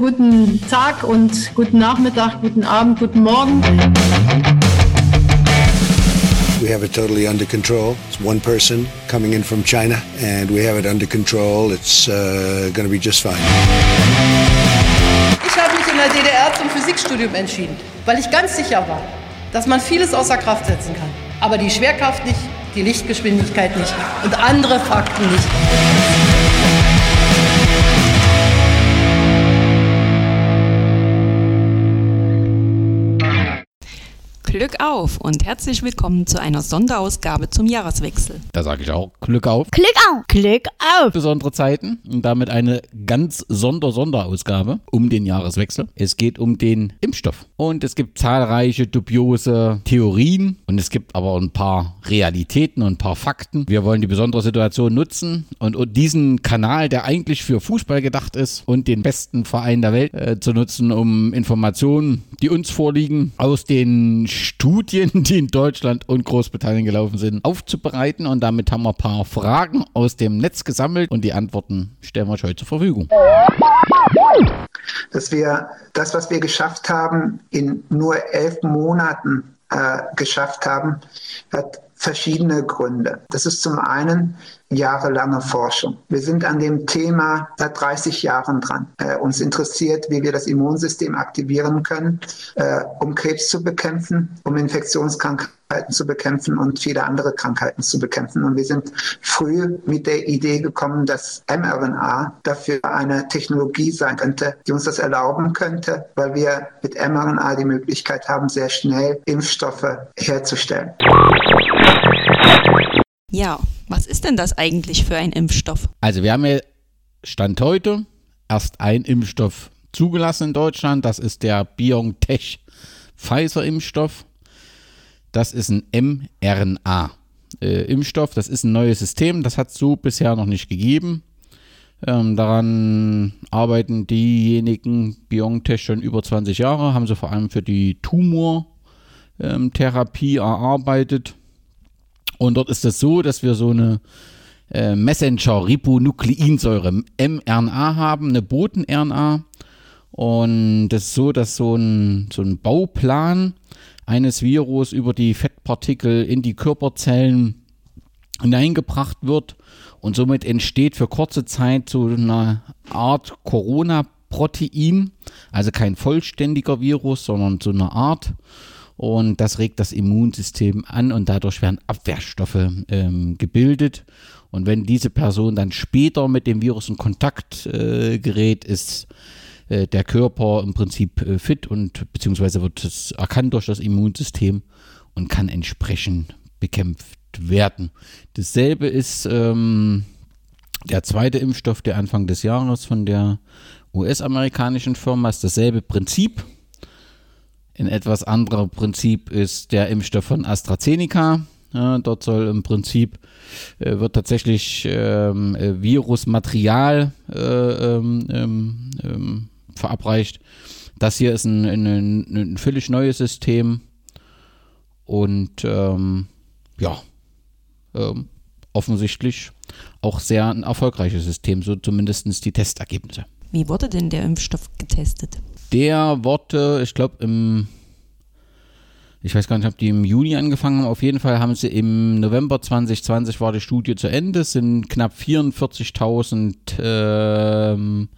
Guten Tag und guten Nachmittag, guten Abend, guten Morgen. We have it totally under control. It's one person coming in from China, and we have it under control. It's uh, going to be just fine. Ich habe mich in der DDR zum Physikstudium entschieden, weil ich ganz sicher war, dass man vieles außer Kraft setzen kann. Aber die Schwerkraft nicht, die Lichtgeschwindigkeit nicht und andere Fakten nicht. Glück auf und herzlich willkommen zu einer Sonderausgabe zum Jahreswechsel. Da sage ich auch Glück auf. Glück auf. Glück auf. Besondere Zeiten und damit eine ganz Sonder-Sonderausgabe um den Jahreswechsel. Es geht um den Impfstoff. Und es gibt zahlreiche dubiose Theorien und es gibt aber ein paar Realitäten und ein paar Fakten. Wir wollen die besondere Situation nutzen und, und diesen Kanal, der eigentlich für Fußball gedacht ist und den besten Verein der Welt äh, zu nutzen, um Informationen, die uns vorliegen, aus den Studien, die in Deutschland und Großbritannien gelaufen sind, aufzubereiten. Und damit haben wir ein paar Fragen aus dem Netz gesammelt und die Antworten stellen wir euch heute zur Verfügung. Dass wir das, was wir geschafft haben, in nur elf Monaten äh, geschafft haben, hat verschiedene Gründe. Das ist zum einen jahrelange Forschung. Wir sind an dem Thema seit 30 Jahren dran. Äh, uns interessiert, wie wir das Immunsystem aktivieren können, äh, um Krebs zu bekämpfen, um Infektionskrankheiten zu bekämpfen und viele andere Krankheiten zu bekämpfen. Und wir sind früh mit der Idee gekommen, dass mRNA dafür eine Technologie sein könnte, die uns das erlauben könnte, weil wir mit mRNA die Möglichkeit haben, sehr schnell Impfstoffe herzustellen. Ja, was ist denn das eigentlich für ein Impfstoff? Also wir haben ja Stand heute erst ein Impfstoff zugelassen in Deutschland. Das ist der BioNTech Pfizer Impfstoff. Das ist ein mRNA äh, Impfstoff. Das ist ein neues System. Das hat es so bisher noch nicht gegeben. Ähm, daran arbeiten diejenigen BioNTech schon über 20 Jahre, haben sie vor allem für die Tumortherapie erarbeitet. Und dort ist es so, dass wir so eine äh, Messenger-Ribonukleinsäure mRNA haben, eine Boten-RNA. Und das ist so, dass so ein, so ein Bauplan eines Virus über die Fettpartikel in die Körperzellen hineingebracht wird und somit entsteht für kurze Zeit so eine Art Corona-Protein, also kein vollständiger Virus, sondern so eine Art und das regt das Immunsystem an und dadurch werden Abwehrstoffe ähm, gebildet. Und wenn diese Person dann später mit dem Virus in Kontakt äh, gerät, ist äh, der Körper im Prinzip äh, fit und beziehungsweise wird es erkannt durch das Immunsystem und kann entsprechend bekämpft werden. Dasselbe ist ähm, der zweite Impfstoff, der Anfang des Jahres von der US-amerikanischen Firma ist dasselbe Prinzip. Ein etwas anderer Prinzip ist der Impfstoff von AstraZeneca. Ja, dort soll im Prinzip äh, wird tatsächlich ähm, äh, Virusmaterial äh, ähm, ähm, ähm, verabreicht. Das hier ist ein, ein, ein völlig neues System und ähm, ja, ähm, offensichtlich auch sehr ein erfolgreiches System, so zumindest die Testergebnisse. Wie wurde denn der Impfstoff getestet? Der wurde, ich glaube, im, ich weiß gar nicht, ob die im Juni angefangen haben. Auf jeden Fall haben sie im November 2020 war die Studie zu Ende. Es sind knapp 44.000 ähm,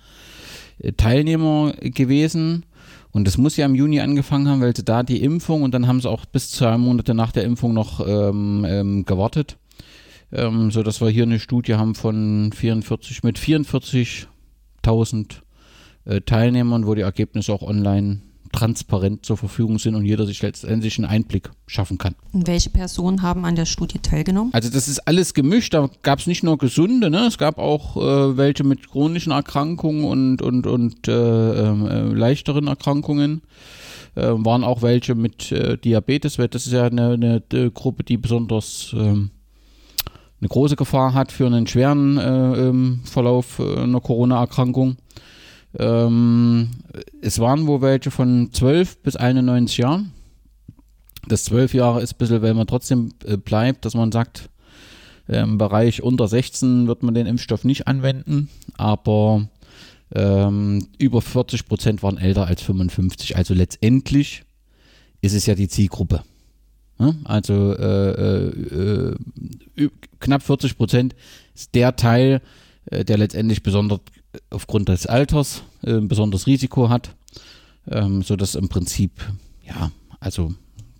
Teilnehmer gewesen. Und das muss ja im Juni angefangen haben, weil sie da die Impfung und dann haben sie auch bis zwei Monate nach der Impfung noch ähm, ähm, gewartet. Ähm, so dass wir hier eine Studie haben von 44 mit 44.000 äh, Teilnehmern, wo die Ergebnisse auch online transparent zur Verfügung sind und jeder sich letztendlich einen Einblick schaffen kann. Und welche Personen haben an der Studie teilgenommen? Also das ist alles gemischt. Da gab es nicht nur gesunde, ne? es gab auch äh, welche mit chronischen Erkrankungen und, und, und äh, äh, leichteren Erkrankungen. Äh, waren auch welche mit äh, Diabetes, weil das ist ja eine, eine, eine Gruppe, die besonders ähm, eine große Gefahr hat für einen schweren äh, ähm, Verlauf einer Corona-Erkrankung. Ähm, es waren wohl welche von 12 bis 91 Jahren. Das 12 Jahre ist ein bisschen, weil man trotzdem äh, bleibt, dass man sagt, im Bereich unter 16 wird man den Impfstoff nicht anwenden, aber Ähm, über 40 Prozent waren älter als 55. Also letztendlich ist es ja die Zielgruppe. Also äh, äh, äh knapp 40 Prozent ist der Teil, äh, der letztendlich besonders aufgrund des Alters äh, ein besonderes Risiko hat, ähm, sodass im Prinzip, ja, also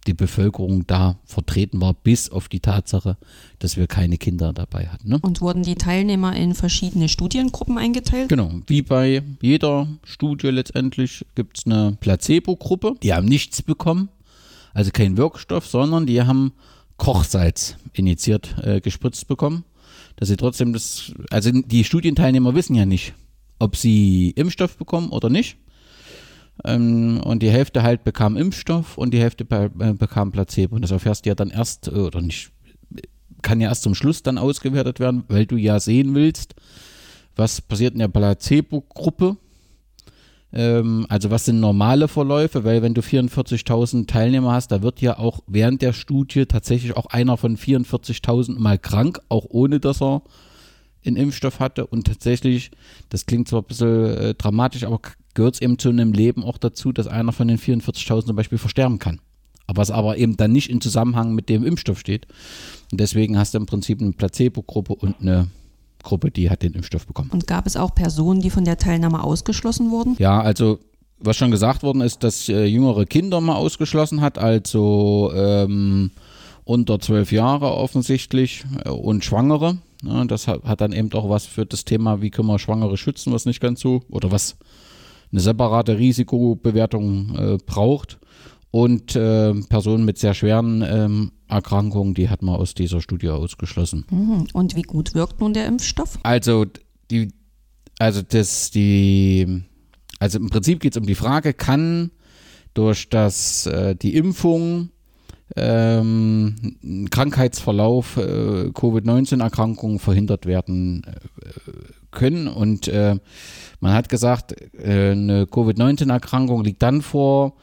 die Bevölkerung da vertreten war, bis auf die Tatsache, dass wir keine Kinder dabei hatten. Ne? Und wurden die Teilnehmer in verschiedene Studiengruppen eingeteilt? Genau, wie bei jeder Studie letztendlich gibt es eine Placebo-Gruppe, die haben nichts bekommen, also kein Wirkstoff, sondern die haben Kochsalz initiiert äh, gespritzt bekommen, dass sie trotzdem das, also die Studienteilnehmer wissen ja nicht, ob sie Impfstoff bekommen oder nicht. Ähm, und die Hälfte halt bekam Impfstoff und die Hälfte be äh, bekam Placebo. Und das erfährst du ja dann erst, äh, oder nicht, kann ja erst zum Schluss dann ausgewertet werden, weil du ja sehen willst, was passiert in der Placebo-Gruppe. Ähm, also was sind normale Verläufe, weil wenn du 44.000 Teilnehmer hast, da wird ja auch während der Studie tatsächlich auch einer von 44.000 mal krank, auch ohne dass er einen Impfstoff hatte. Und tatsächlich, das klingt zwar ein bisschen äh, dramatisch, aber gehört es eben zu einem Leben auch dazu, dass einer von den 44.000 zum Beispiel versterben kann. Aber es aber eben dann nicht in Zusammenhang mit dem Impfstoff steht. Und deswegen hast du im Prinzip eine Placebo-Gruppe und eine Gruppe, die hat den Impfstoff bekommen. Und gab es auch Personen, die von der Teilnahme ausgeschlossen wurden? Ja, also was schon gesagt worden ist, dass äh, jüngere Kinder mal ausgeschlossen hat, also ähm, unter zwölf Jahre offensichtlich äh, und Schwangere. Ja, das hat, hat, dann eben auch was für das Thema, wie können wir Schwangere schützen, was nicht ganz so, oder was eine separate Risikobewertung äh, braucht. Und äh, Personen mit sehr schweren ähm, Erkrankungen, die hat man aus dieser Studie ausgeschlossen. Mhm. Und wie gut wirkt nun der Impfstoff? Also die, also das, die, also im Prinzip geht es um die Frage, kann durch das äh, die Impfung ähm, Krankheitsverlauf äh, Covid-19-Erkrankungen verhindert werden äh, können. Und äh, man hat gesagt, äh, eine Covid-19-Erkrankung liegt dann vor,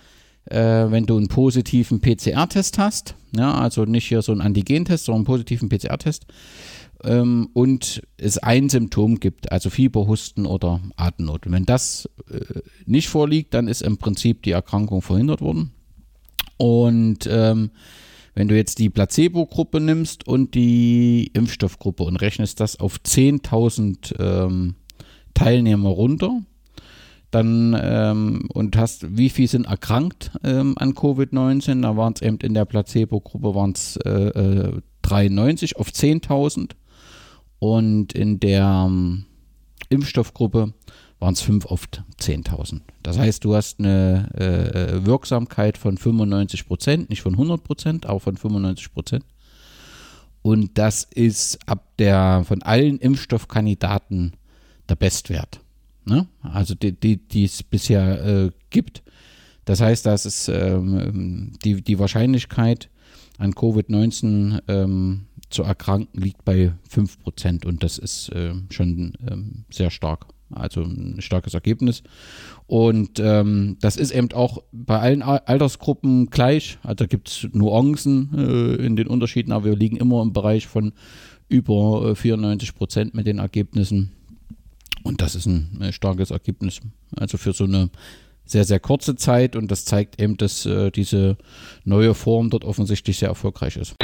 äh, wenn du einen positiven PCR-Test hast. Ja, also nicht hier so einen Antigentest, sondern einen positiven PCR-Test. Ähm, und es ein Symptom gibt, also Fieber, Husten oder Atemnot. Wenn das äh, nicht vorliegt, dann ist im Prinzip die Erkrankung verhindert worden. Und ähm, wenn du jetzt die Placebo-Gruppe nimmst und die Impfstoffgruppe und rechnest das auf 10.000 ähm, Teilnehmer runter, dann ähm, und hast, wie viel sind erkrankt ähm, an Covid-19? Da waren es eben in der Placebo-Gruppe waren es äh, 93 auf 10.000 und in der ähm, Impfstoffgruppe waren es 5 auf 10.000. Das heißt, du hast eine äh, Wirksamkeit von 95 Prozent, nicht von 100 Prozent, aber von 95 Prozent. Und das ist ab der von allen Impfstoffkandidaten der Bestwert. Ne? Also die, die, die es bisher äh, gibt. Das heißt, dass es ähm, die, die Wahrscheinlichkeit an Covid-19 ähm, zu erkranken liegt bei 5% und das ist äh, schon ähm, sehr stark. Also ein starkes Ergebnis. Und ähm, das ist eben auch bei allen Altersgruppen gleich. Also da gibt es Nuancen äh, in den Unterschieden, aber wir liegen immer im Bereich von über äh, 94 Prozent mit den Ergebnissen. Und das ist ein äh, starkes Ergebnis. Also für so eine sehr, sehr kurze Zeit und das zeigt eben, dass äh, diese neue Form dort offensichtlich sehr erfolgreich ist.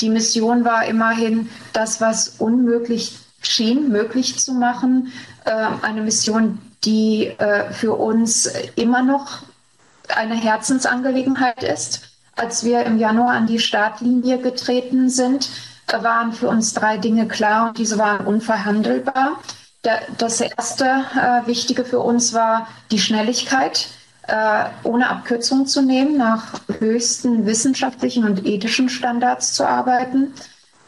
Die Mission war immerhin, das, was unmöglich schien, möglich zu machen. Äh, eine Mission, die äh, für uns immer noch eine Herzensangelegenheit ist. Als wir im Januar an die Startlinie getreten sind, waren für uns drei Dinge klar und diese waren unverhandelbar. Das erste äh, Wichtige für uns war die Schnelligkeit, äh, ohne Abkürzung zu nehmen, nach höchsten wissenschaftlichen und ethischen Standards zu arbeiten.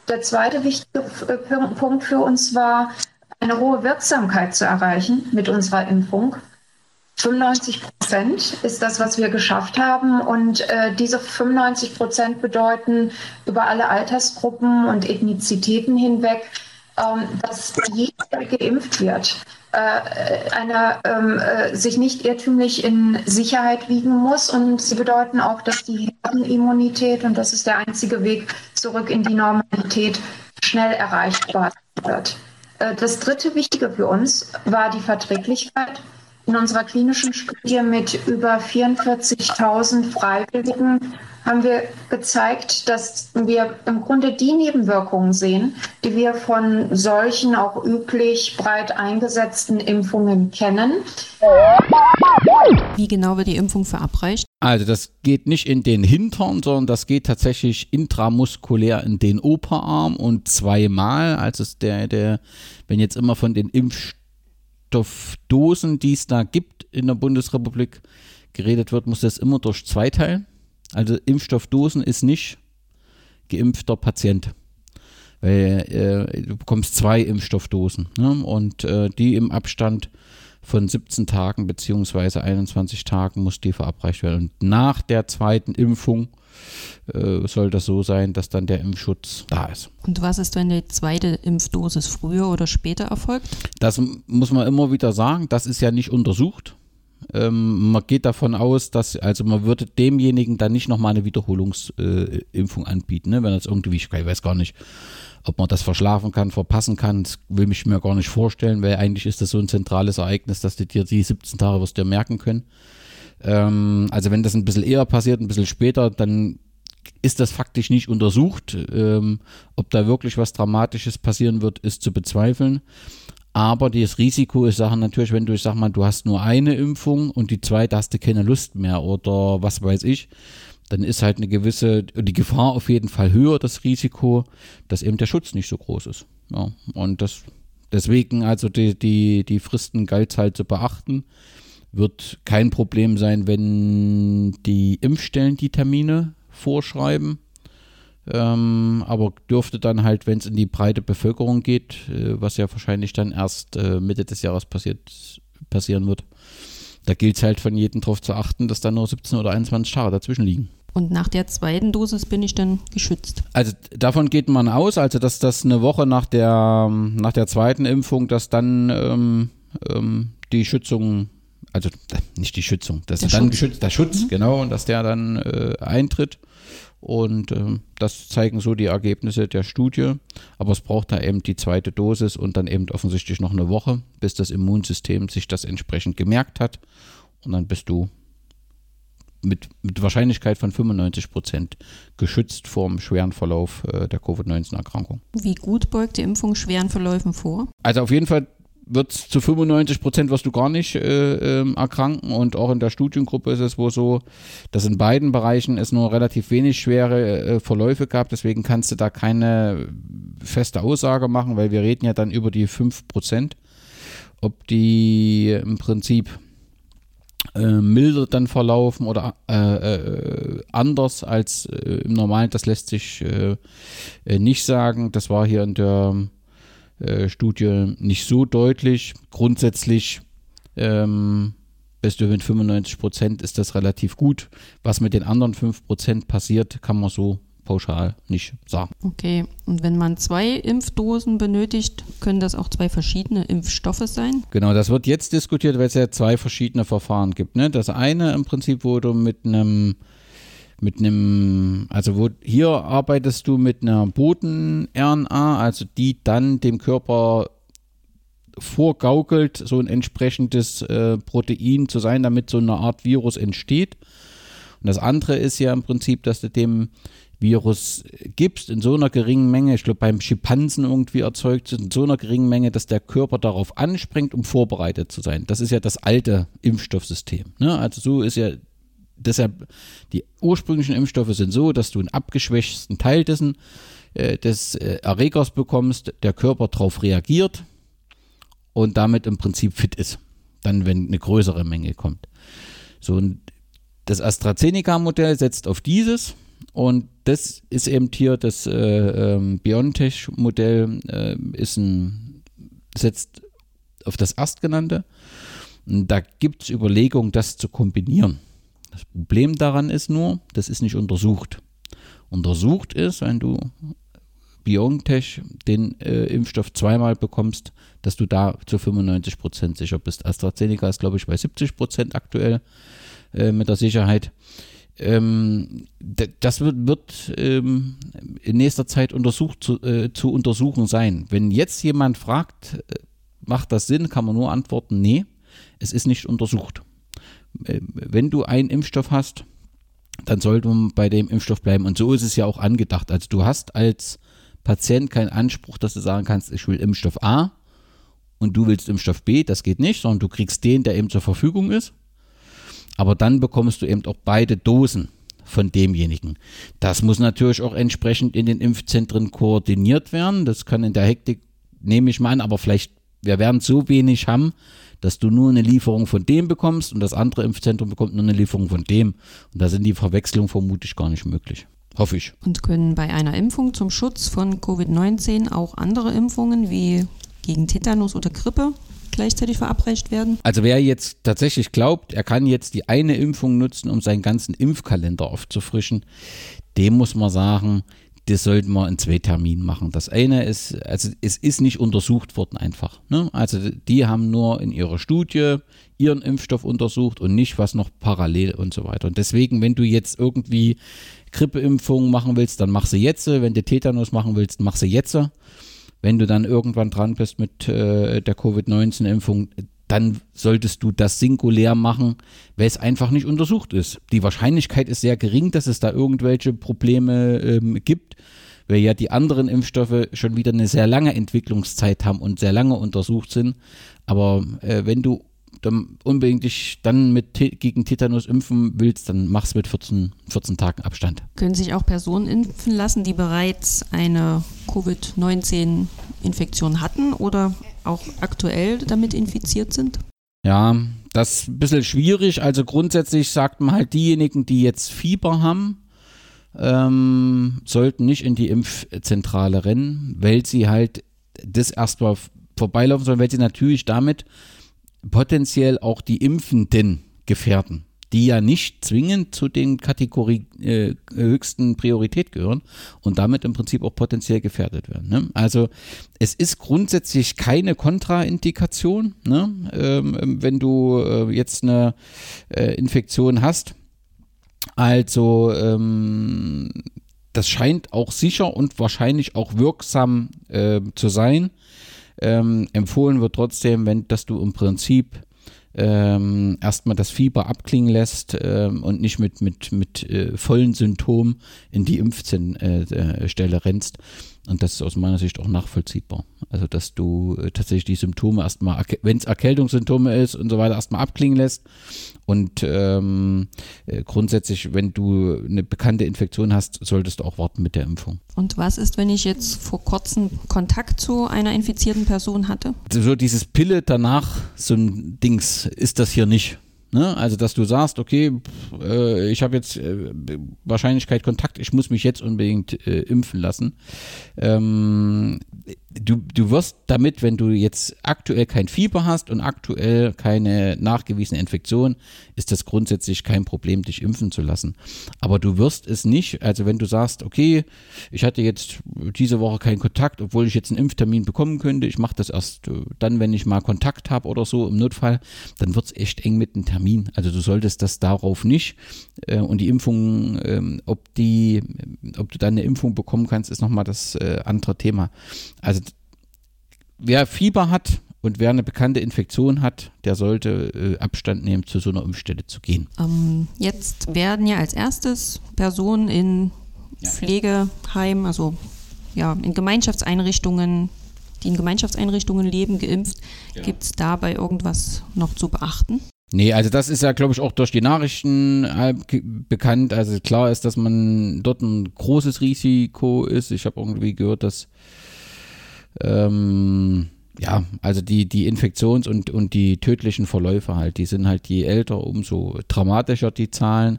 Der zweite wichtige äh, Punkt für uns war, eine hohe Wirksamkeit zu erreichen mit unserer Impfung. 95 Prozent ist das, was wir geschafft haben. Und äh, diese 95 Prozent bedeuten über alle Altersgruppen und Ethnizitäten hinweg, dass jeder geimpft wird. Äh, einer ähm, äh, sich nicht irrtümlich in Sicherheit wiegen muss. Und sie bedeuten auch, dass die Herdenimmunität, und das ist der einzige Weg zurück in die Normalität, schnell erreichbar wird. Äh, das dritte Wichtige für uns war die Verträglichkeit. In unserer klinischen Studie mit über 44.000 Freiwilligen haben wir gezeigt, dass wir im Grunde die Nebenwirkungen sehen, die wir von solchen auch üblich breit eingesetzten Impfungen kennen. Wie genau wird die Impfung verabreicht? Also das geht nicht in den Hintern, sondern das geht tatsächlich intramuskulär in den Oberarm und zweimal. Also der, der, wenn jetzt immer von den Impfstoffdosen, die es da gibt in der Bundesrepublik, geredet wird, muss das immer durch zwei teilen. Also Impfstoffdosen ist nicht geimpfter Patient. Weil äh, du bekommst zwei Impfstoffdosen ne? und äh, die im Abstand von 17 Tagen bzw. 21 Tagen muss die verabreicht werden. Und nach der zweiten Impfung äh, soll das so sein, dass dann der Impfschutz da ist. Und was ist, wenn die zweite Impfdosis früher oder später erfolgt? Das muss man immer wieder sagen, das ist ja nicht untersucht. Ähm, man geht davon aus, dass, also man würde demjenigen dann nicht nochmal eine Wiederholungsimpfung äh, anbieten, ne? wenn das irgendwie, ich weiß gar nicht, ob man das verschlafen kann, verpassen kann, das will ich mir gar nicht vorstellen, weil eigentlich ist das so ein zentrales Ereignis, dass du dir die 17 Tage wirst dir merken können. Ähm, also wenn das ein bisschen eher passiert, ein bisschen später, dann ist das faktisch nicht untersucht. Ähm, ob da wirklich was Dramatisches passieren wird, ist zu bezweifeln. Aber das Risiko ist Sachen natürlich, wenn du, ich sag mal, du hast nur eine Impfung und die zweite hast du keine Lust mehr oder was weiß ich, dann ist halt eine gewisse, die Gefahr auf jeden Fall höher, das Risiko, dass eben der Schutz nicht so groß ist. Ja, und das, deswegen also die, die, die Fristen galt halt zu beachten. Wird kein Problem sein, wenn die Impfstellen die Termine vorschreiben. Ähm, aber dürfte dann halt, wenn es in die breite Bevölkerung geht, äh, was ja wahrscheinlich dann erst äh, Mitte des Jahres passiert, passieren wird, da gilt es halt von jedem darauf zu achten, dass da nur 17 oder 21 Tage dazwischen liegen. Und nach der zweiten Dosis bin ich dann geschützt. Also davon geht man aus, also dass das eine Woche nach der, nach der zweiten Impfung, dass dann ähm, ähm, die Schützung, also nicht die Schützung, dass der dann Schutz. geschützt, der Schutz, mhm. genau, und dass der dann äh, eintritt. Und äh, das zeigen so die Ergebnisse der Studie. Aber es braucht da eben die zweite Dosis und dann eben offensichtlich noch eine Woche, bis das Immunsystem sich das entsprechend gemerkt hat. Und dann bist du mit, mit Wahrscheinlichkeit von 95 Prozent geschützt vor dem schweren Verlauf äh, der Covid-19-Erkrankung. Wie gut beugt die Impfung schweren Verläufen vor? Also auf jeden Fall wird zu 95 Prozent wirst du gar nicht äh, äh, erkranken. Und auch in der Studiengruppe ist es wohl so, dass in beiden Bereichen es nur relativ wenig schwere äh, Verläufe gab, deswegen kannst du da keine feste Aussage machen, weil wir reden ja dann über die 5 Prozent, ob die im Prinzip äh, milder dann verlaufen oder äh, äh, anders als im Normalen, das lässt sich nicht sagen. Das war hier in der äh, Studie nicht so deutlich. Grundsätzlich ähm, bist du mit 95 Prozent, ist das relativ gut. Was mit den anderen 5 Prozent passiert, kann man so pauschal nicht sagen. Okay, und wenn man zwei Impfdosen benötigt, können das auch zwei verschiedene Impfstoffe sein? Genau, das wird jetzt diskutiert, weil es ja zwei verschiedene Verfahren gibt. Ne? Das eine im Prinzip, wo du mit einem mit einem, also wo hier arbeitest du mit einer Boten-RNA, also die dann dem Körper vorgaukelt, so ein entsprechendes äh, Protein zu sein, damit so eine Art Virus entsteht. Und das andere ist ja im Prinzip, dass du dem Virus gibst in so einer geringen Menge, ich glaube beim Schimpansen irgendwie erzeugt, in so einer geringen Menge, dass der Körper darauf anspringt, um vorbereitet zu sein. Das ist ja das alte Impfstoffsystem. Ne? Also so ist ja deshalb, die ursprünglichen Impfstoffe sind so, dass du einen abgeschwächten Teil dessen, äh, des äh, Erregers bekommst, der Körper darauf reagiert und damit im Prinzip fit ist. Dann, wenn eine größere Menge kommt. So, das AstraZeneca-Modell setzt auf dieses und das ist eben hier das äh, ähm, BioNTech-Modell, äh, ist ein, setzt auf das erstgenannte. Und da gibt es Überlegungen, das zu kombinieren. Das Problem daran ist nur, das ist nicht untersucht. Untersucht ist, wenn du BioNTech den äh, Impfstoff zweimal bekommst, dass du da zu 95% sicher bist. AstraZeneca ist, glaube ich, bei 70% aktuell äh, mit der Sicherheit. ähm, das wird, wird ähm, in nächster Zeit untersucht zu, äh, zu untersuchen sein. Wenn jetzt jemand fragt, äh, macht das Sinn, kann man nur antworten, nee, es ist nicht untersucht. Äh, wenn du einen Impfstoff hast, dann sollte man bei dem Impfstoff bleiben. Und so ist es ja auch angedacht. Also du hast als Patient keinen Anspruch, dass du sagen kannst, ich will Impfstoff A und du willst Impfstoff B, das geht nicht, sondern du kriegst den, der eben zur Verfügung ist. Aber dann bekommst du eben auch beide Dosen von demjenigen. Das muss natürlich auch entsprechend in den Impfzentren koordiniert werden. Das kann in der Hektik, nehme ich mal an, aber vielleicht, wir werden so wenig haben, dass du nur eine Lieferung von dem bekommst und das andere Impfzentrum bekommt nur eine Lieferung von dem. Und da sind die Verwechslungen vermutlich gar nicht möglich. Hoffe ich. Und können bei einer Impfung zum Schutz von Covid-19 auch andere Impfungen wie gegen Tetanus oder Grippe gleichzeitig verabreicht werden? Also wer jetzt tatsächlich glaubt, er kann jetzt die eine Impfung nutzen, um seinen ganzen Impfkalender aufzufrischen, dem muss man sagen, das sollten wir in zwei Terminen machen. Das eine ist, also es ist nicht untersucht worden einfach. Ne? Also die haben nur in ihrer Studie ihren Impfstoff untersucht und nicht was noch parallel und so weiter. Und deswegen, wenn du jetzt irgendwie Grippeimpfungen machen willst, dann mach sie jetzt. Wenn du Tetanus machen willst, mach sie jetzt. Wenn du dann irgendwann dran bist mit äh, der Covid-19-Impfung, dann solltest du das singulär machen, weil es einfach nicht untersucht ist. Die Wahrscheinlichkeit ist sehr gering, dass es da irgendwelche Probleme ähm, gibt, weil ja die anderen Impfstoffe schon wieder eine sehr lange Entwicklungszeit haben und sehr lange untersucht sind. Aber äh, wenn du dann unbedingt dich dann mit gegen Tetanus impfen willst, dann mach's mit 14, 14 Tagen Abstand. Können sich auch Personen impfen lassen, die bereits eine Covid-19-Infektion hatten oder auch aktuell damit infiziert sind? Ja, das ist ein bisschen schwierig. Also grundsätzlich sagt man halt, diejenigen, die jetzt Fieber haben, ähm, sollten nicht in die Impfzentrale rennen, weil sie halt das erstmal vorbeilaufen sollen, weil sie natürlich damit potenziell auch die Impfenden gefährden, die ja nicht zwingend zu den Kategorien äh, höchsten Priorität gehören und damit im Prinzip auch potenziell gefährdet werden. Ne? Also es ist grundsätzlich keine Kontraindikation, ne? ähm, wenn du äh, jetzt eine äh, Infektion hast. Also ähm, das scheint auch sicher und wahrscheinlich auch wirksam äh, zu sein. Ähm, empfohlen wird trotzdem, wenn, dass du im Prinzip ähm, erstmal das Fieber abklingen lässt ähm, und nicht mit, mit, mit äh, vollen Symptomen in die Impfstelle äh, äh rennst. Und das ist aus meiner Sicht auch nachvollziehbar. Also, dass du äh, tatsächlich die Symptome erstmal, wenn es Erkältungssymptome ist und so weiter, erstmal abklingen lässt. Und ähm, äh, grundsätzlich, wenn du eine bekannte Infektion hast, solltest du auch warten mit der Impfung. Und was ist, wenn ich jetzt vor kurzem Kontakt zu einer infizierten Person hatte? So dieses Pille danach, so ein Dings, ist das hier nicht. Ne? Also, dass du sagst, okay, äh, ich habe jetzt äh, Wahrscheinlichkeit Kontakt, ich muss mich jetzt unbedingt äh, impfen lassen. Ähm, du, du wirst damit, wenn du jetzt aktuell kein Fieber hast und aktuell keine nachgewiesene Infektion, ist das grundsätzlich kein Problem, dich impfen zu lassen. Aber du wirst es nicht, also wenn du sagst, okay, ich hatte jetzt diese Woche keinen Kontakt, obwohl ich jetzt einen Impftermin bekommen könnte, ich mache das erst äh, dann, wenn ich mal Kontakt habe oder so im Notfall, dann wird es echt eng mit dem Termin. Also du solltest das darauf nicht. Äh, und die Impfung, ähm, ob die, ob du dann eine Impfung bekommen kannst, ist nochmal das äh, andere Thema. Also wer Fieber hat und wer eine bekannte Infektion hat, der sollte äh, Abstand nehmen, zu so einer Impfstelle zu gehen. Ähm, jetzt werden ja als erstes Personen in ja. Pflegeheimen, also ja, in Gemeinschaftseinrichtungen, die in Gemeinschaftseinrichtungen leben, geimpft. Ja. Gibt es dabei irgendwas noch zu beachten? Nee, also das ist ja, glaube ich, auch durch die Nachrichten äh, bekannt. Also klar ist, dass man dort ein großes Risiko ist. Ich habe irgendwie gehört, dass ähm, ja, also die, die Infektions- und, und die tödlichen Verläufe halt, die sind halt je älter, umso dramatischer die Zahlen.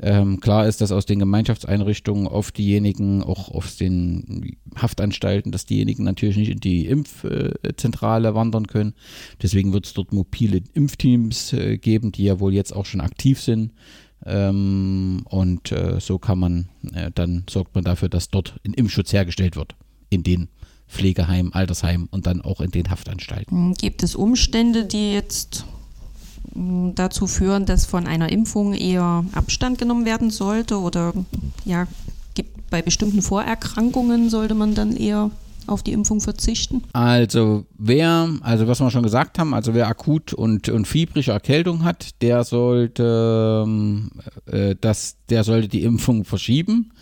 Ähm, klar ist, dass aus den Gemeinschaftseinrichtungen oft diejenigen, auch aus den Haftanstalten, dass diejenigen natürlich nicht in die Impfzentrale wandern können. Deswegen wird es dort mobile Impfteams äh, geben, die ja wohl jetzt auch schon aktiv sind. Ähm, und äh, so kann man, äh, dann sorgt man dafür, dass dort ein Impfschutz hergestellt wird in den Pflegeheim, Altersheim und dann auch in den Haftanstalten. Hm, gibt es Umstände, die jetzt dazu führen, dass von einer Impfung eher Abstand genommen werden sollte oder ja, gibt, bei bestimmten Vorerkrankungen sollte man dann eher auf die Impfung verzichten? Also wer, also was wir schon gesagt haben, also wer akut und, und fiebrische Erkältung hat, der sollte ähm, äh, das, der sollte die Impfung verschieben.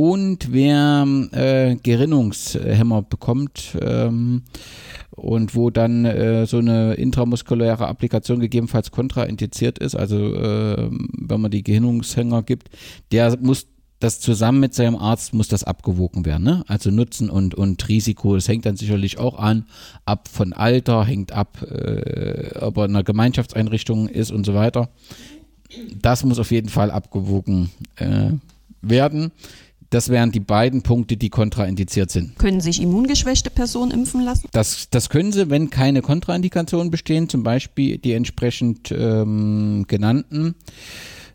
Und wer äh, Gerinnungshemmer bekommt ähm, und wo dann äh, so eine intramuskuläre Applikation gegebenenfalls kontraindiziert ist, also äh, wenn man die Gerinnungshänger gibt, der muss das zusammen mit seinem Arzt muss das abgewogen werden. Ne? Also Nutzen und, und Risiko, das hängt dann sicherlich auch an, ab von Alter, hängt ab, äh, ob er in einer Gemeinschaftseinrichtung ist und so weiter. Das muss auf jeden Fall abgewogen äh, werden. Das wären die beiden Punkte, die kontraindiziert sind. Können sich immungeschwächte Personen impfen lassen? Das, das können sie, wenn keine Kontraindikationen bestehen, zum Beispiel die entsprechend ähm, genannten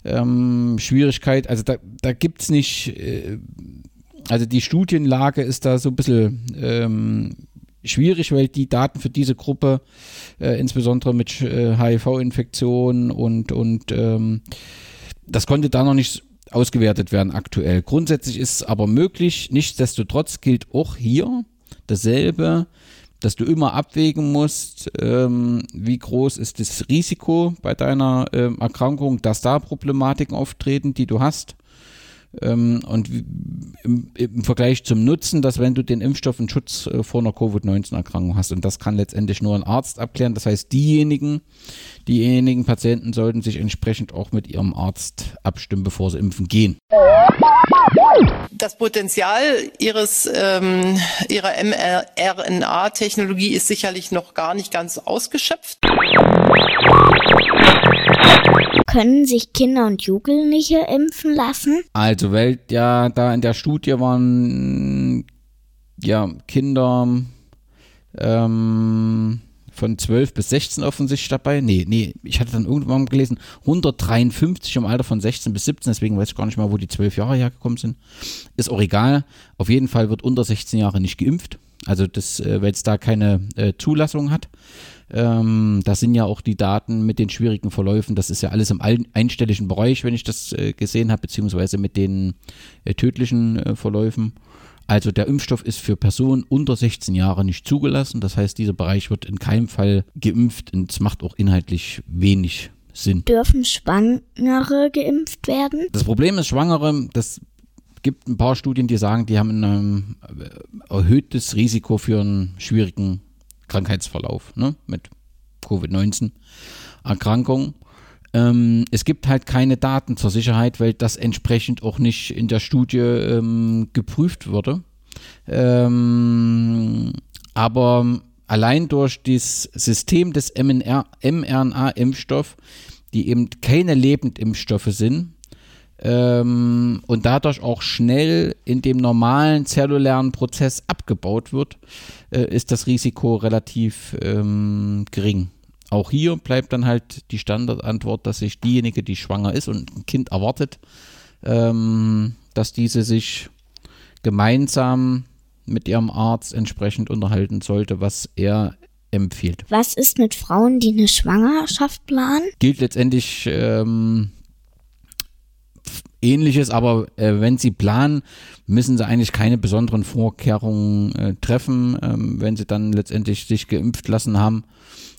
ähm, Schwierigkeit. Also da, da gibt es nicht, äh, also die Studienlage ist da so ein bisschen ähm, schwierig, weil die Daten für diese Gruppe, äh, insbesondere mit äh, HIV-Infektionen und, und ähm, das konnte da noch nicht ausgewertet werden aktuell. Grundsätzlich ist es aber möglich. Nichtsdestotrotz gilt auch hier dasselbe dass du immer abwägen musst, ähm, wie groß ist das Risiko bei deiner ähm, Erkrankung, dass da Problematiken auftreten, die du hast. Ähm, und im, im, Vergleich zum Nutzen, dass wenn du den Impfstoff einen Schutz äh, vor einer Covid-19-Erkrankung hast, und das kann letztendlich nur ein Arzt abklären. Das heißt, diejenigen, diejenigen Patienten sollten sich entsprechend auch mit ihrem Arzt abstimmen, bevor sie impfen gehen. Das Potenzial ihres, ähm, ihrer mRNA-Technologie ist sicherlich noch gar nicht ganz ausgeschöpft. Können sich Kinder und Jugendliche impfen lassen? Also, weil ja da in der Studie waren ja Kinder ähm, von 12 bis 16 offensichtlich dabei. Nee, nee, ich hatte dann irgendwann gelesen, 153 im Alter von 16 bis 17, deswegen weiß ich gar nicht mal, wo die 12 Jahre hergekommen sind. Ist auch egal. Auf jeden Fall wird unter 16 Jahre nicht geimpft. Also das, äh, weil es da keine äh, Zulassung hat. Ähm, da sind ja auch die Daten mit den schwierigen Verläufen. Das ist ja alles im einstelligen Bereich, wenn ich das äh, gesehen habe, beziehungsweise mit den äh, tödlichen äh, Verläufen. Also der Impfstoff ist für Personen unter 16 Jahre nicht zugelassen. Das heißt, dieser Bereich wird in keinem Fall geimpft und es macht auch inhaltlich wenig Sinn. Dürfen Schwangere geimpft werden? Das Problem ist, Schwangere, das gibt ein paar Studien, die sagen, die haben ein äh, erhöhtes Risiko für einen schwierigen Krankheitsverlauf ne, mit Covid-19-Erkrankung. Ähm, es gibt halt keine Daten zur Sicherheit, weil das entsprechend auch nicht in der Studie ähm, geprüft wurde. Ähm, aber allein durch das System des mRNA-Impfstoff, die eben keine Lebendimpfstoffe sind, ähm, und dadurch auch schnell in dem normalen zellulären Prozess abgebaut wird, äh, ist das Risiko relativ ähm, gering. Auch hier bleibt dann halt die Standardantwort, dass sich diejenige, die schwanger ist und ein Kind erwartet, ähm, dass diese sich gemeinsam mit ihrem Arzt entsprechend unterhalten sollte, was er empfiehlt. Was ist mit Frauen, die eine Schwangerschaft planen? Gilt letztendlich ähm, ähnliches, aber äh, wenn sie planen, müssen sie eigentlich keine besonderen Vorkehrungen äh, treffen, ähm, wenn sie dann letztendlich sich geimpft lassen haben.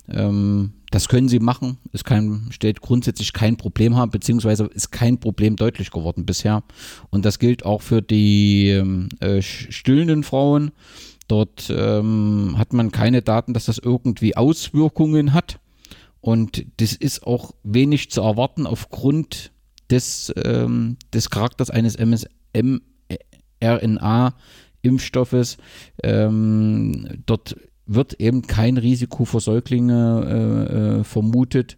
Ähm, das können sie machen. Es kann, stellt grundsätzlich kein Problem haben, beziehungsweise ist kein Problem deutlich geworden bisher. Und das gilt auch für die ähm, äh, stillenden Frauen. Dort ähm, hat man keine Daten, dass das irgendwie Auswirkungen hat. Und das ist auch wenig zu erwarten aufgrund des, ähm, des Charakters eines mRNA-Impfstoffes. Ähm, dort wird eben kein Risiko für Säuglinge äh, äh, vermutet,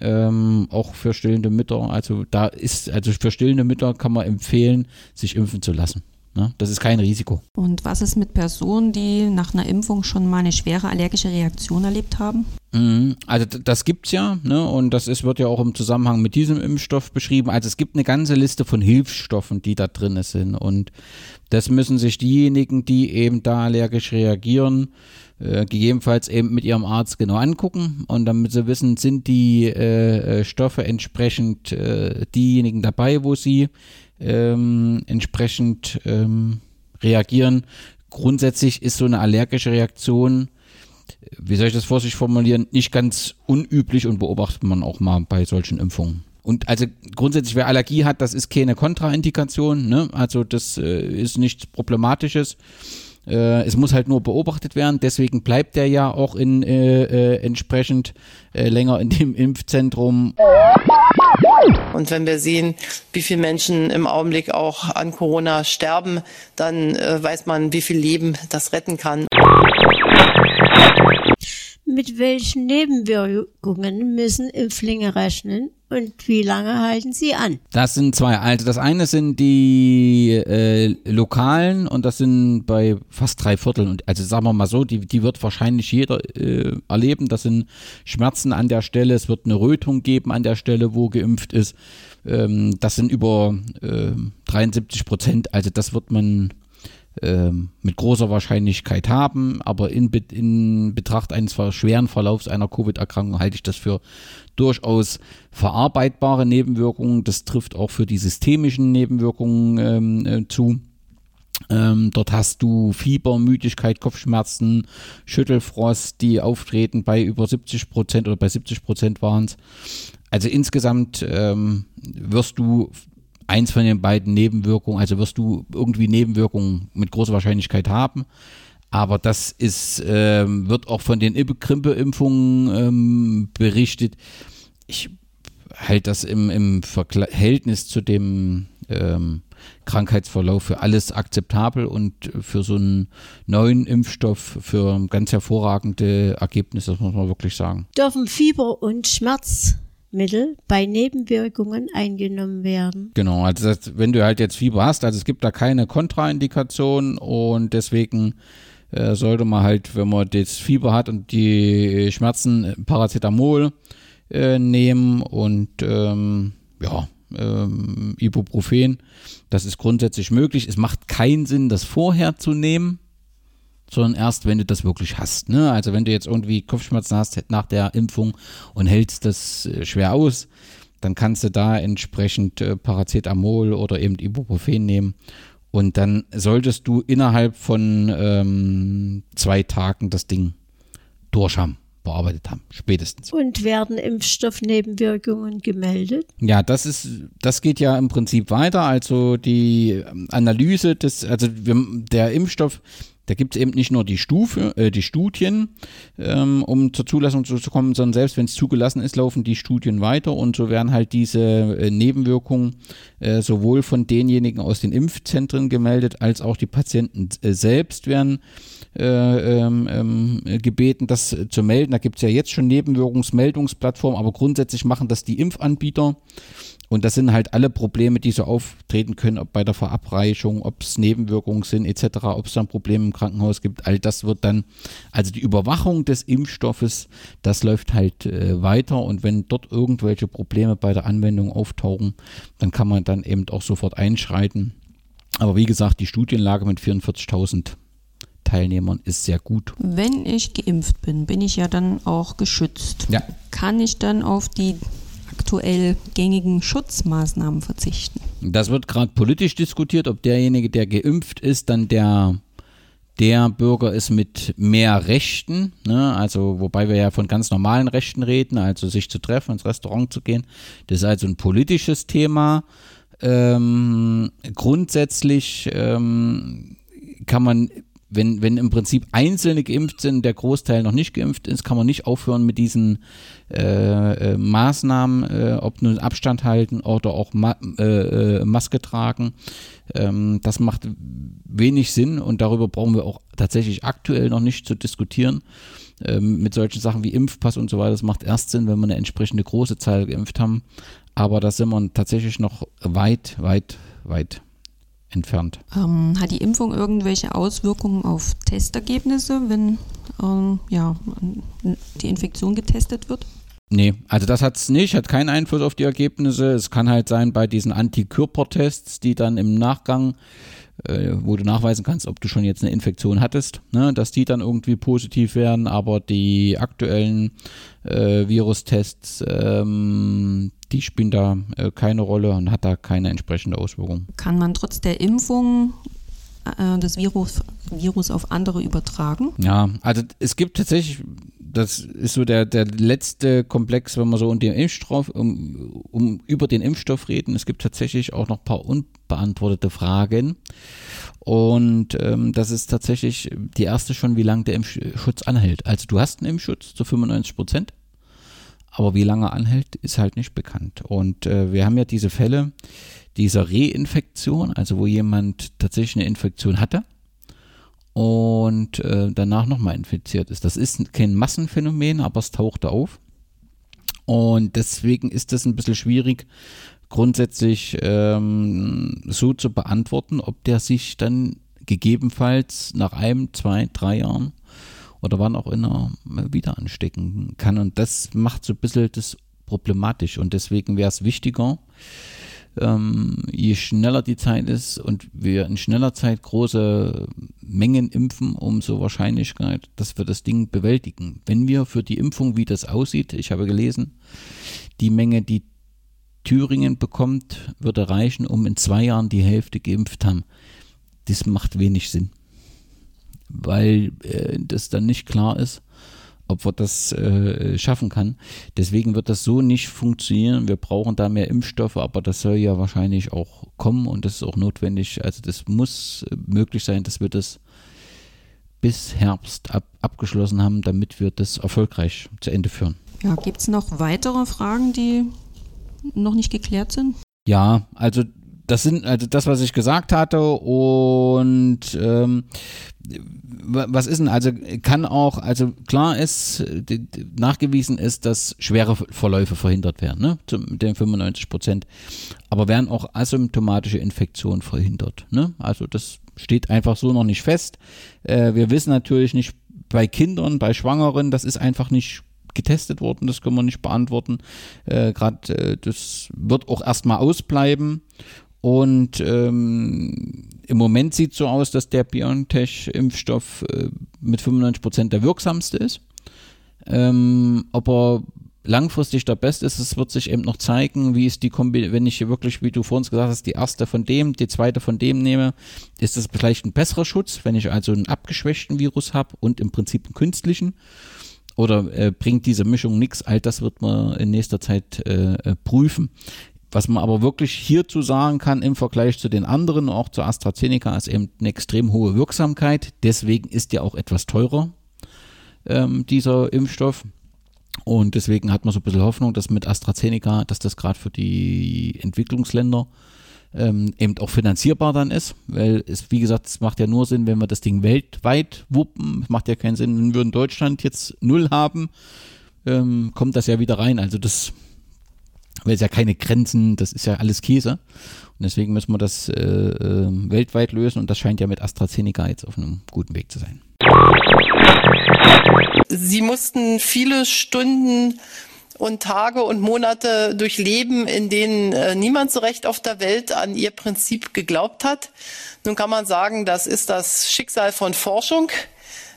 ähm, auch für stillende Mütter. Also da ist, also für stillende Mütter kann man empfehlen, sich impfen zu lassen. Ne? Das ist kein Risiko. Und was ist mit Personen, die nach einer Impfung schon mal eine schwere allergische Reaktion erlebt haben? Mhm. Also das gibt's ja, ne? Und das ist, wird ja auch im Zusammenhang mit diesem Impfstoff beschrieben. Also es gibt eine ganze Liste von Hilfsstoffen, die da drin sind. Und das müssen sich diejenigen, die eben da allergisch reagieren, äh, gegebenenfalls eben mit ihrem Arzt genau angucken und damit sie wissen, sind die äh, äh Stoffe entsprechend äh, diejenigen dabei, wo sie ähm, entsprechend ähm, reagieren. Grundsätzlich ist so eine allergische Reaktion wie soll ich das vorsichtig formulieren, nicht ganz unüblich und beobachtet man auch mal bei solchen Impfungen. Und also grundsätzlich, wer Allergie hat, das ist keine Kontraindikation, ne? also das äh, ist nichts Problematisches. Äh, es muss halt nur beobachtet werden, deswegen bleibt der ja auch in, äh, äh entsprechend äh, länger in dem Impfzentrum. Und wenn wir sehen, wie viele Menschen im Augenblick auch an Corona sterben, dann äh, weiß man, wie viel Leben das retten kann. Mit welchen Nebenwirkungen müssen Impflinge rechnen und wie lange halten sie an? Das sind zwei. Also das eine sind die äh, lokalen und das sind bei fast drei Vierteln. Und also sagen wir mal so, die, die wird wahrscheinlich jeder äh, erleben. Das sind Schmerzen an der Stelle, es wird eine Rötung geben an der Stelle, wo geimpft ist. Ähm, das sind über äh, 73 Prozent. Also das wird man ähm, mit großer Wahrscheinlichkeit haben, aber in, in Betracht eines schweren Verlaufs einer Covid-Erkrankung halte ich das für durchaus verarbeitbare Nebenwirkungen. Das trifft auch für die systemischen Nebenwirkungen ähm, äh, zu. Ähm, dort hast du Fieber, Müdigkeit, Kopfschmerzen, Schüttelfrost, die auftreten bei über 70 Prozent oder bei 70 Prozent waren es. Also insgesamt ähm, wirst du eins von den beiden Nebenwirkungen, also wirst du irgendwie Nebenwirkungen mit großer Wahrscheinlichkeit haben. Aber das ist, ähm, wird auch von den Grippeimpfungen ähm, berichtet. Ich halte das im, im Verhältnis zu dem ähm, Krankheitsverlauf für alles akzeptabel und für so einen neuen Impfstoff für ganz hervorragende Ergebnisse, das muss man wirklich sagen. Dürfen Fieber und Schmerz Mittel bei Nebenwirkungen eingenommen werden. Genau, also das, wenn du halt jetzt Fieber hast, also es gibt da keine Kontraindikation und deswegen äh, sollte man halt, wenn man das Fieber hat und die Schmerzen, Paracetamol äh, nehmen und ähm, ja, ähm, Ibuprofen. Das ist grundsätzlich möglich. Es macht keinen Sinn, das vorher zu nehmen sondern erst, wenn du das wirklich hast. Ne? Also wenn du jetzt irgendwie Kopfschmerzen hast nach der Impfung und hältst das äh, schwer aus, dann kannst du da entsprechend äh, Paracetamol oder eben Ibuprofen nehmen. Und dann solltest du innerhalb von ähm, zwei Tagen das Ding durch haben, bearbeitet haben, spätestens. Und werden Impfstoffnebenwirkungen gemeldet? Ja, das ist, das geht ja im Prinzip weiter. Also die Analyse des, also der Impfstoff da gibt es eben nicht nur die Stufe, äh, die Studien, ähm, um zur Zulassung zu kommen, sondern selbst wenn es zugelassen ist, laufen die Studien weiter und so werden halt diese äh, Nebenwirkungen äh, sowohl von denjenigen aus den Impfzentren gemeldet, als auch die Patienten äh, selbst werden äh, ähm, ähm, gebeten, das zu melden. Da gibt es ja jetzt schon Nebenwirkungsmeldungsplattformen, aber grundsätzlich machen das die Impfanbieter. Und das sind halt alle Probleme, die so auftreten können, ob bei der Verabreichung, ob es Nebenwirkungen sind etc., ob es dann Probleme im Krankenhaus gibt. All das wird dann, also die Überwachung des Impfstoffes, das läuft halt äh, weiter. Und wenn dort irgendwelche Probleme bei der Anwendung auftauchen, dann kann man dann eben auch sofort einschreiten. Aber wie gesagt, die Studienlage mit 44.000 Teilnehmern ist sehr gut. Wenn ich geimpft bin, bin ich ja dann auch geschützt. Ja. Kann ich dann auf die aktuell gängigen Schutzmaßnahmen verzichten. Das wird gerade politisch diskutiert, ob derjenige, der geimpft ist, dann der der Bürger ist mit mehr Rechten, ne? also wobei wir ja von ganz normalen Rechten reden, also sich zu treffen, ins Restaurant zu gehen. Das ist also ein politisches Thema. Ähm, grundsätzlich ähm, kann man wenn, wenn im Prinzip Einzelne geimpft sind, der Großteil noch nicht geimpft ist, kann man nicht aufhören mit diesen äh, äh, Maßnahmen, äh, ob nun Abstand halten oder auch Ma äh, äh, Maske tragen. Ähm, das macht wenig Sinn und darüber brauchen wir auch tatsächlich aktuell noch nicht zu diskutieren. Ähm, mit solchen Sachen wie Impfpass und so weiter. Das macht erst Sinn, wenn wir eine entsprechende große Zahl geimpft haben. Aber da sind wir tatsächlich noch weit, weit, weit entfernt. Ähm, hat die Impfung irgendwelche Auswirkungen auf Testergebnisse, wenn ähm, ja, die Infektion getestet wird? Nee, also das hat es nicht, hat keinen Einfluss auf die Ergebnisse. Es kann halt sein bei diesen Antikörpertests, die dann im Nachgang, äh, wo du nachweisen kannst, ob du schon jetzt eine Infektion hattest, ne, dass die dann irgendwie positiv werden, aber die aktuellen äh, Virustests, ähm, die spielen da äh, keine Rolle und hat da keine entsprechende Auswirkung. Kann man trotz der Impfung äh, das Virus, Virus auf andere übertragen? Ja, also es gibt tatsächlich das ist so der, der letzte Komplex, wenn wir so um den Impfstoff, um, um über den Impfstoff reden. Es gibt tatsächlich auch noch ein paar unbeantwortete Fragen. Und ähm, das ist tatsächlich die erste schon, wie lange der Impfschutz anhält. Also du hast einen Impfschutz zu 95 Prozent, aber wie lange anhält, ist halt nicht bekannt. Und äh, wir haben ja diese Fälle dieser Reinfektion, also wo jemand tatsächlich eine Infektion hatte und äh, danach nochmal infiziert ist. Das ist kein Massenphänomen, aber es tauchte auf. Und deswegen ist es ein bisschen schwierig, grundsätzlich ähm, so zu beantworten, ob der sich dann gegebenenfalls nach einem, zwei, drei Jahren oder wann auch immer wieder anstecken kann. Und das macht so ein bisschen das problematisch. Und deswegen wäre es wichtiger, ähm, je schneller die Zeit ist und wir in schneller Zeit große Mengen impfen, umso Wahrscheinlichkeit, dass wir das Ding bewältigen. Wenn wir für die Impfung, wie das aussieht, ich habe gelesen, die Menge, die Thüringen bekommt, würde reichen, um in zwei Jahren die Hälfte geimpft haben. Das macht wenig Sinn, weil äh, das dann nicht klar ist, ob wir das äh, schaffen kann. Deswegen wird das so nicht funktionieren. Wir brauchen da mehr Impfstoffe, aber das soll ja wahrscheinlich auch kommen und das ist auch notwendig. Also das muss äh, möglich sein, dass wir das bis Herbst ab, abgeschlossen haben, damit wir das erfolgreich zu Ende führen. Ja, gibt es noch weitere Fragen, die noch nicht geklärt sind? Ja, also das sind also das, was ich gesagt hatte und ähm, was ist denn, also kann auch, also klar ist, nachgewiesen ist, dass schwere Verläufe verhindert werden, ne, mit den 95 Prozent, aber werden auch asymptomatische Infektionen verhindert, ne, also das steht einfach so noch nicht fest. Äh, wir wissen natürlich nicht bei Kindern, bei Schwangeren, das ist einfach nicht getestet worden, das können wir nicht beantworten. Äh, Gerade äh, das wird auch erstmal ausbleiben und ähm, im Moment sieht es so aus, dass der BioNTech-Impfstoff äh, mit 95 Prozent der wirksamste ist. Ähm, ob er langfristig der beste ist, es wird sich eben noch zeigen, wie ist die Kombi, wenn ich hier wirklich, wie du vorhin gesagt hast, die erste von dem, die zweite von dem nehme, ist das vielleicht ein besserer Schutz, wenn ich also einen abgeschwächten Virus habe und im Prinzip einen künstlichen. Oder äh, bringt diese Mischung nichts? All das wird man in nächster Zeit äh, äh prüfen. Was man aber wirklich hierzu sagen kann im Vergleich zu den anderen, auch zu AstraZeneca, ist eben eine extrem hohe Wirksamkeit. Deswegen ist der auch etwas teurer, ähm, dieser Impfstoff. Und deswegen hat man so ein bisschen Hoffnung, dass mit AstraZeneca, dass das gerade für die Entwicklungsländer ähm, eben auch finanzierbar dann ist, weil es, wie gesagt, es macht ja nur Sinn, wenn wir das Ding weltweit wuppen. Es macht ja keinen Sinn, wenn wir in Deutschland jetzt null haben, ähm, kommt das ja wieder rein. Also das weil es ja keine Grenzen, das ist ja alles Käse. Und deswegen müssen wir das äh, äh, weltweit lösen und das scheint ja mit AstraZeneca jetzt auf einem guten Weg zu sein. Sie mussten viele Stunden und Tage und Monate durchleben, in denen äh, niemand so recht auf der Welt an ihr Prinzip geglaubt hat. Nun kann man sagen, das ist das Schicksal von Forschung.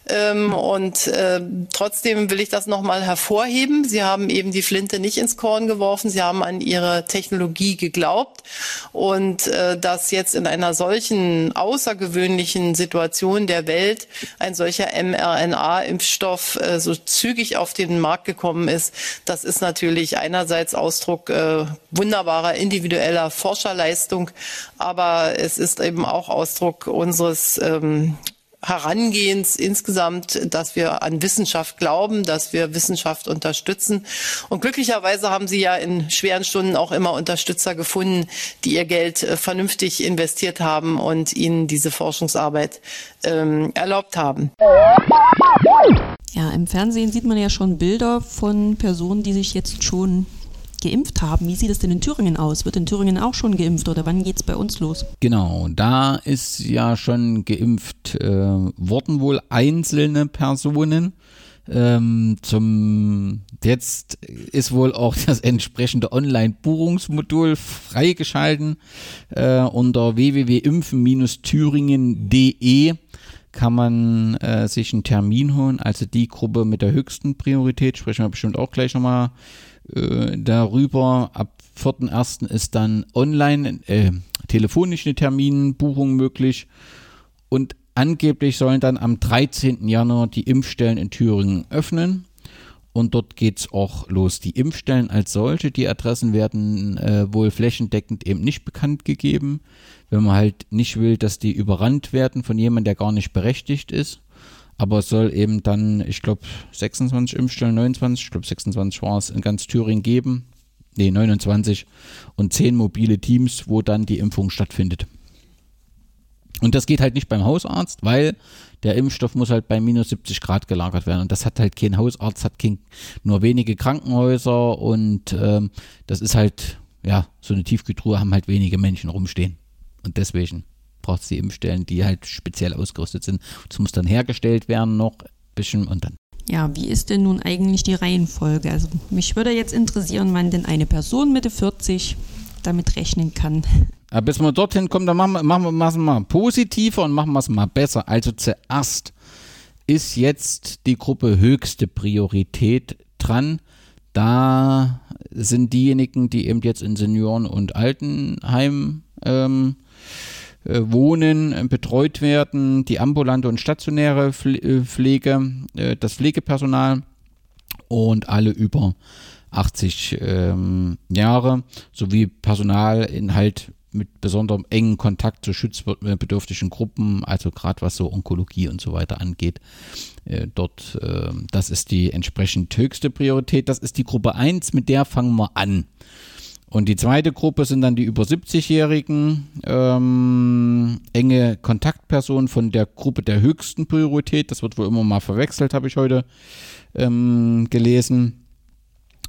Ähm, und äh, trotzdem will ich das nochmal hervorheben. Sie haben eben die Flinte nicht ins Korn geworfen. Sie haben an ihre Technologie geglaubt. Und äh, dass jetzt in einer solchen außergewöhnlichen Situation der Welt ein solcher mRNA-Impfstoff äh, so zügig auf den Markt gekommen ist, das ist natürlich einerseits Ausdruck äh, wunderbarer individueller Forscherleistung, aber es ist eben auch Ausdruck unseres ähm, Herangehens insgesamt, dass wir an Wissenschaft glauben, dass wir Wissenschaft unterstützen. Und glücklicherweise haben Sie ja in schweren Stunden auch immer Unterstützer gefunden, die ihr Geld äh, vernünftig investiert haben und Ihnen diese Forschungsarbeit ähm, erlaubt haben. Ja, im Fernsehen sieht man ja schon Bilder von Personen, die sich jetzt schon geimpft haben. Wie sieht es denn in Thüringen aus? Wird in Thüringen auch schon geimpft oder wann geht es bei uns los? Genau, da ist ja schon geimpft äh, worden wohl einzelne Personen. Ähm, zum jetzt ist wohl auch das entsprechende Online-Buchungsmodul freigeschalten äh, unter www.impfen-thüringen.de kann man äh, sich einen Termin holen, also die Gruppe mit der höchsten Priorität, sprechen wir bestimmt auch gleich nochmal äh, darüber. Ab 4.1. ist dann online, äh, telefonisch eine Terminbuchung möglich und angeblich sollen dann am 13. Januar die Impfstellen in Thüringen öffnen. Und dort geht es auch los. Die Impfstellen als solche, die Adressen werden äh, wohl flächendeckend eben nicht bekannt gegeben wenn man halt nicht will, dass die überrannt werden von jemandem, der gar nicht berechtigt ist. Aber es soll eben dann, ich glaube, 26 Impfstellen, 29, ich glaube 26 war es in ganz Thüringen geben. Nee, 29 und 10 mobile Teams, wo dann die Impfung stattfindet. Und das geht halt nicht beim Hausarzt, weil der Impfstoff muss halt bei minus 70 Grad gelagert werden. Und das hat halt kein Hausarzt, hat kein, nur wenige Krankenhäuser und ähm, das ist halt, ja, so eine Tiefkühltruhe haben halt wenige Menschen rumstehen. Und deswegen braucht es die Impfstellen, die halt speziell ausgerüstet sind. Das muss dann hergestellt werden noch ein bisschen und dann. Ja, wie ist denn nun eigentlich die Reihenfolge? Also mich würde jetzt interessieren, wann denn eine Person Mitte 40 damit rechnen kann. Aber bis wir dorthin kommen, dann machen wir, machen wir es mal positiver und machen wir es mal besser. Also zuerst ist jetzt die Gruppe höchste Priorität dran. Da sind diejenigen, die eben jetzt in Senioren- und Altenheimen ähm, äh, wohnen, äh, betreut werden, die ambulante und stationäre äh, Pflege, das Pflegepersonal und alle über 80 ähm, Jahre sowie Personalinhalt mit besonderem engen Kontakt zu schutzbedürftigen Gruppen, also gerade was so Onkologie und so weiter angeht. Äh, dort, äh, das ist die entsprechend höchste Priorität. Das ist die Gruppe 1, mit der fangen wir an. Und die zweite Gruppe sind dann die über 70-Jährigen, ähm, enge Kontaktpersonen von der Gruppe der höchsten Priorität. Das wird wohl immer mal verwechselt, habe ich heute ähm, gelesen.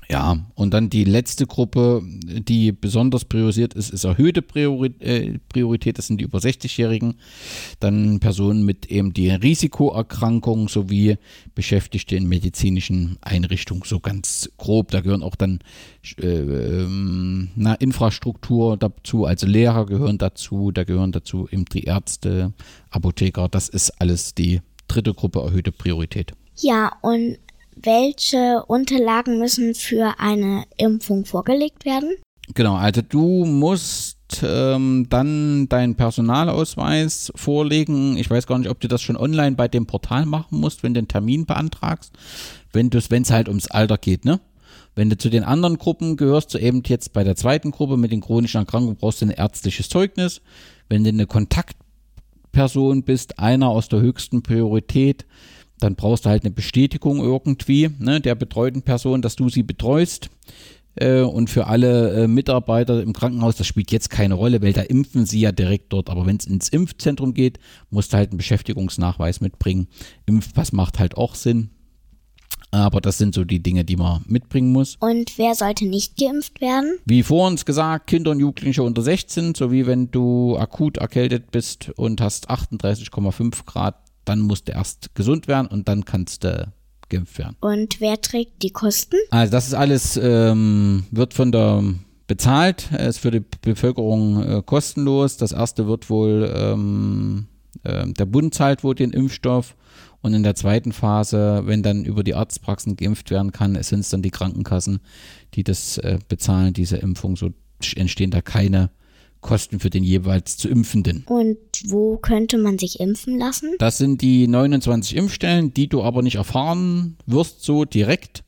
Ja, und dann die letzte Gruppe, die besonders priorisiert ist, ist erhöhte äh, Priorität. Das sind die über 60-Jährigen. Dann Personen mit eben die Risikoerkrankung sowie Beschäftigte in medizinischen Einrichtungen. So ganz grob. Da gehören auch dann äh, ähm, na, Infrastruktur dazu, also Lehrer gehören dazu. Da gehören dazu eben die Ärzte, Apotheker. Das ist alles die dritte Gruppe erhöhte Priorität. Ja, und welche Unterlagen müssen für eine Impfung vorgelegt werden? Genau, also du musst ähm, dann deinen Personalausweis vorlegen. Ich weiß gar nicht, ob du das schon online bei dem Portal machen musst, wenn du einen Termin beantragst, wenn es halt ums Alter geht, ne? Wenn du zu den anderen Gruppen gehörst, so eben jetzt bei der zweiten Gruppe mit den chronischen Erkrankungen, brauchst du ein ärztliches Zeugnis. Wenn du eine Kontaktperson bist, einer aus der höchsten Priorität, dann brauchst du halt eine Bestätigung irgendwie ne, der betreuten Person, dass du sie betreust. Äh, und für alle äh, Mitarbeiter im Krankenhaus, das spielt jetzt keine Rolle, weil da impfen sie ja direkt dort. Aber wenn es ins Impfzentrum geht, musst du halt einen Beschäftigungsnachweis mitbringen. Impfpass macht halt auch Sinn. Aber das sind so die Dinge, die man mitbringen muss. Und wer sollte nicht geimpft werden? Wie vor uns gesagt, Kinder und Jugendliche unter 16, sowie wenn du akut erkältet bist und hast 38,5 Grad dann musst du erst gesund werden und dann kannst du geimpft werden. Und wer trägt die Kosten? Also das ist alles, ähm, wird von der bezahlt, ist für die Bevölkerung äh, kostenlos. Das erste wird wohl, ähm, äh, der Bund zahlt wohl den Impfstoff und in der zweiten Phase, wenn dann über die Arztpraxen geimpft werden kann, sind es dann die Krankenkassen, die das äh, bezahlen, diese Impfung. So entstehen da keine Kosten für den jeweils zu Impfenden. Und wo könnte man sich impfen lassen? Das sind die 29 Impfstellen, die du aber nicht erfahren wirst so direkt,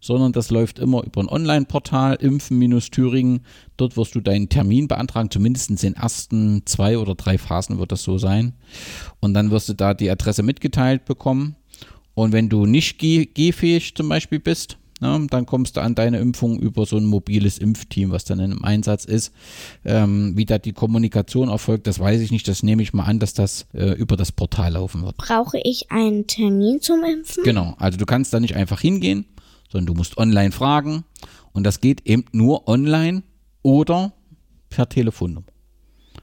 sondern das läuft immer über ein Online-Portal, Impfen-Thüringen. Dort wirst du deinen Termin beantragen, zumindest in den ersten zwei oder drei Phasen wird das so sein. Und dann wirst du da die Adresse mitgeteilt bekommen. Und wenn du nicht gehfähig zum Beispiel bist, Ne? Dann kommst du an deine Impfung über so ein mobiles Impfteam, was dann im Einsatz ist. Ähm, wie da die Kommunikation erfolgt, das weiß ich nicht. Das nehme ich mal an, dass das äh, über das Portal laufen wird. Brauche ich einen Termin zum Impfen? Genau, also du kannst da nicht einfach hingehen, sondern du musst online fragen Und das geht eben nur online oder per Telefonnummer.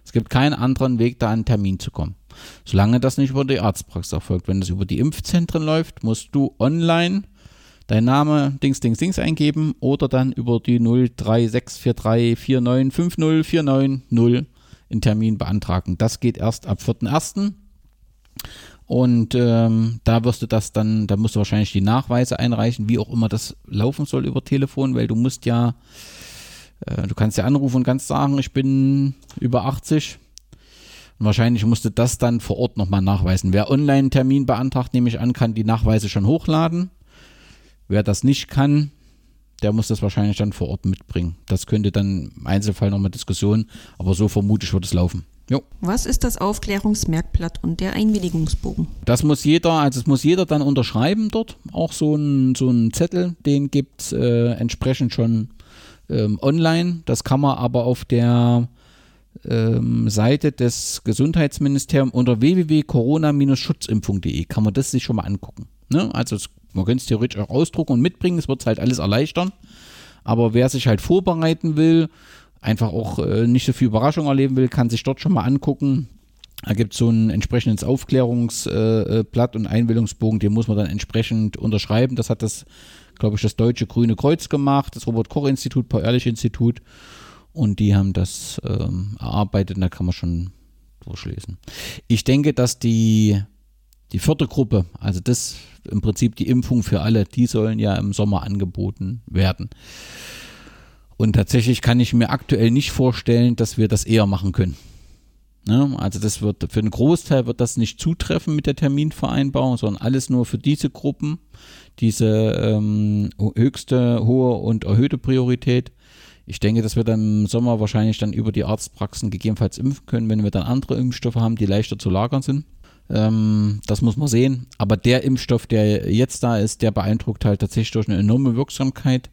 Es gibt keinen anderen Weg, da an einen Termin zu kommen. Solange das nicht über die Arztpraxis erfolgt. Wenn das über die Impfzentren läuft, musst du online dein Name Dings, Dings, Dings eingeben oder dann über die 0364349504990 einen Termin beantragen. Das geht erst ab 4.1. Und ähm, da wirst du das dann, da musst du wahrscheinlich die Nachweise einreichen, wie auch immer das laufen soll über Telefon, weil du musst ja, äh, du kannst ja anrufen und kannst sagen, ich bin über 80. Und wahrscheinlich musst du das dann vor Ort nochmal nachweisen. Wer online einen Termin beantragt, nehme ich an, kann die Nachweise schon hochladen. Wer das nicht kann, der muss das wahrscheinlich dann vor Ort mitbringen. Das könnte dann im Einzelfall nochmal Diskussion, aber so vermutlich wird es laufen. Jo. Was ist das Aufklärungsmerkblatt und der Einwilligungsbogen? Das muss jeder, also es muss jeder dann unterschreiben dort. Auch so ein, so ein Zettel, den gibt es äh, entsprechend schon ähm, online. Das kann man aber auf der ähm, Seite des Gesundheitsministeriums unter www.corona-schutzimpfung.de kann man das sich schon mal angucken. Ne? Also es, man könnte es theoretisch auch ausdrucken und mitbringen, es wird halt alles erleichtern. Aber wer sich halt vorbereiten will, einfach auch äh, nicht so viel Überraschung erleben will, kann sich dort schon mal angucken. Da gibt es so ein entsprechendes Aufklärungsblatt äh, und Einwilligungsbogen, den muss man dann entsprechend unterschreiben. Das hat das, glaube ich, das Deutsche Grüne Kreuz gemacht, das Robert-Koch-Institut, Paul-Ehrlich-Institut. Und die haben das ähm, erarbeitet und da kann man schon durchlesen. Ich denke, dass die, die vierte Gruppe, also das im Prinzip die Impfung für alle, die sollen ja im Sommer angeboten werden. Und tatsächlich kann ich mir aktuell nicht vorstellen, dass wir das eher machen können. Ne? Also das wird für einen Großteil wird das nicht zutreffen mit der Terminvereinbarung, sondern alles nur für diese Gruppen, diese ähm, höchste, hohe und erhöhte Priorität. Ich denke, dass wir dann im Sommer wahrscheinlich dann über die Arztpraxen gegebenenfalls impfen können, wenn wir dann andere Impfstoffe haben, die leichter zu lagern sind. Ähm, das muss man sehen. Aber der Impfstoff, der jetzt da ist, der beeindruckt halt tatsächlich durch eine enorme Wirksamkeit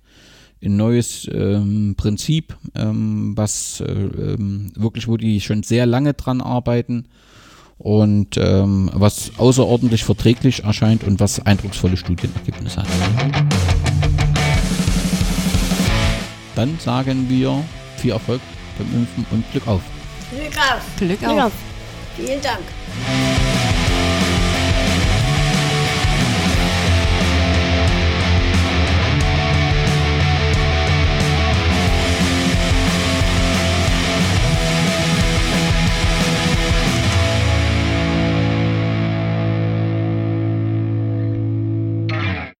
ein neues ähm, Prinzip, ähm, was äh, ähm, wirklich, wo die schon sehr lange dran arbeiten und ähm, was außerordentlich verträglich erscheint und was eindrucksvolle Studienergebnisse hat. Dann sagen wir viel Erfolg beim Impfen und Glück auf. Glück auf. Glück Glück auf. auf. Vielen Dank.